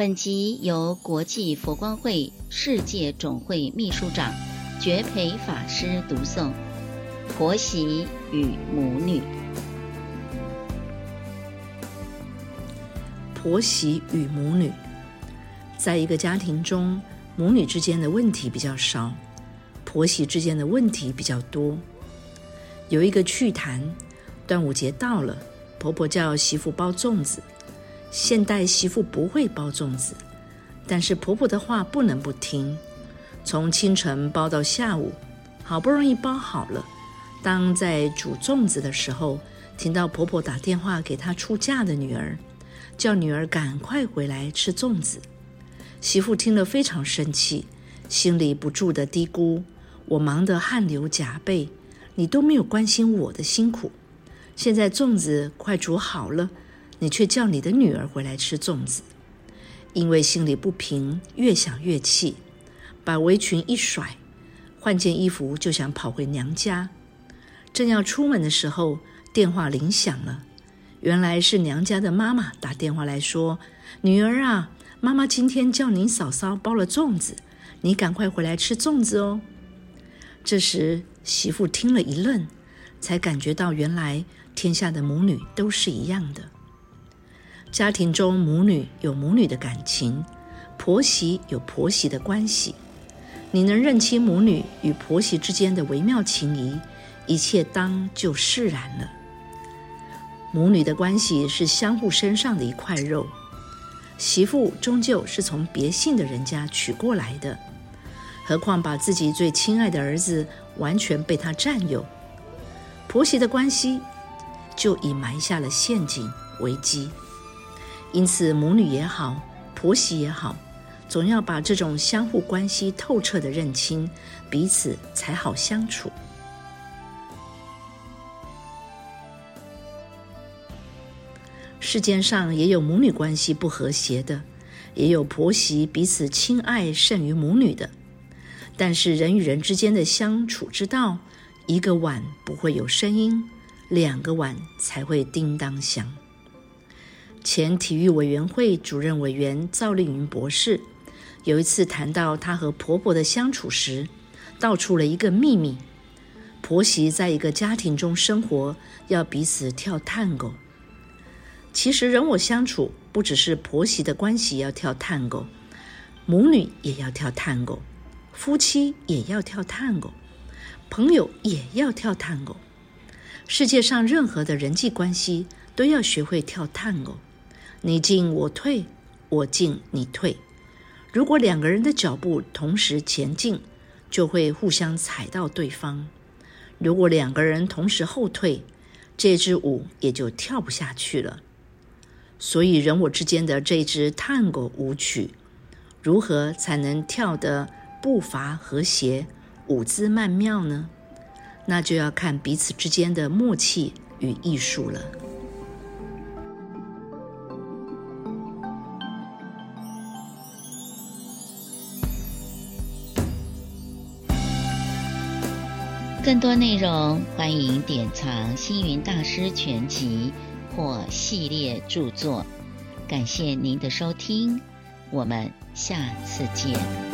本集由国际佛光会世界总会秘书长觉培法师读诵。婆媳与母女。婆媳与母女，在一个家庭中，母女之间的问题比较少，婆媳之间的问题比较多。有一个趣谈：端午节到了，婆婆叫媳妇包粽子。现代媳妇不会包粽子，但是婆婆的话不能不听。从清晨包到下午，好不容易包好了，当在煮粽子的时候，听到婆婆打电话给她出嫁的女儿。叫女儿赶快回来吃粽子。媳妇听了非常生气，心里不住地嘀咕：“我忙得汗流浃背，你都没有关心我的辛苦。现在粽子快煮好了，你却叫你的女儿回来吃粽子。”因为心里不平，越想越气，把围裙一甩，换件衣服就想跑回娘家。正要出门的时候，电话铃响了。原来是娘家的妈妈打电话来说：“女儿啊，妈妈今天叫您嫂嫂包了粽子，你赶快回来吃粽子哦。”这时媳妇听了一愣，才感觉到原来天下的母女都是一样的。家庭中母女有母女的感情，婆媳有婆媳的关系。你能认清母女与婆媳之间的微妙情谊，一切当就释然了。母女的关系是相互身上的一块肉，媳妇终究是从别姓的人家娶过来的，何况把自己最亲爱的儿子完全被他占有，婆媳的关系就已埋下了陷阱危机。因此，母女也好，婆媳也好，总要把这种相互关系透彻的认清，彼此才好相处。世间上也有母女关系不和谐的，也有婆媳彼此亲爱胜于母女的。但是人与人之间的相处之道，一个碗不会有声音，两个碗才会叮当响。前体育委员会主任委员赵丽云博士有一次谈到她和婆婆的相处时，道出了一个秘密：婆媳在一个家庭中生活，要彼此跳探戈。其实人我相处，不只是婆媳的关系要跳探戈，母女也要跳探戈，夫妻也要跳探戈，朋友也要跳探戈。世界上任何的人际关系都要学会跳探戈，你进我退，我进你退。如果两个人的脚步同时前进，就会互相踩到对方；如果两个人同时后退，这支舞也就跳不下去了。所以，人我之间的这支探戈舞曲，如何才能跳得步伐和谐、舞姿曼妙呢？那就要看彼此之间的默契与艺术了。更多内容，欢迎典藏《星云大师全集》。或系列著作，感谢您的收听，我们下次见。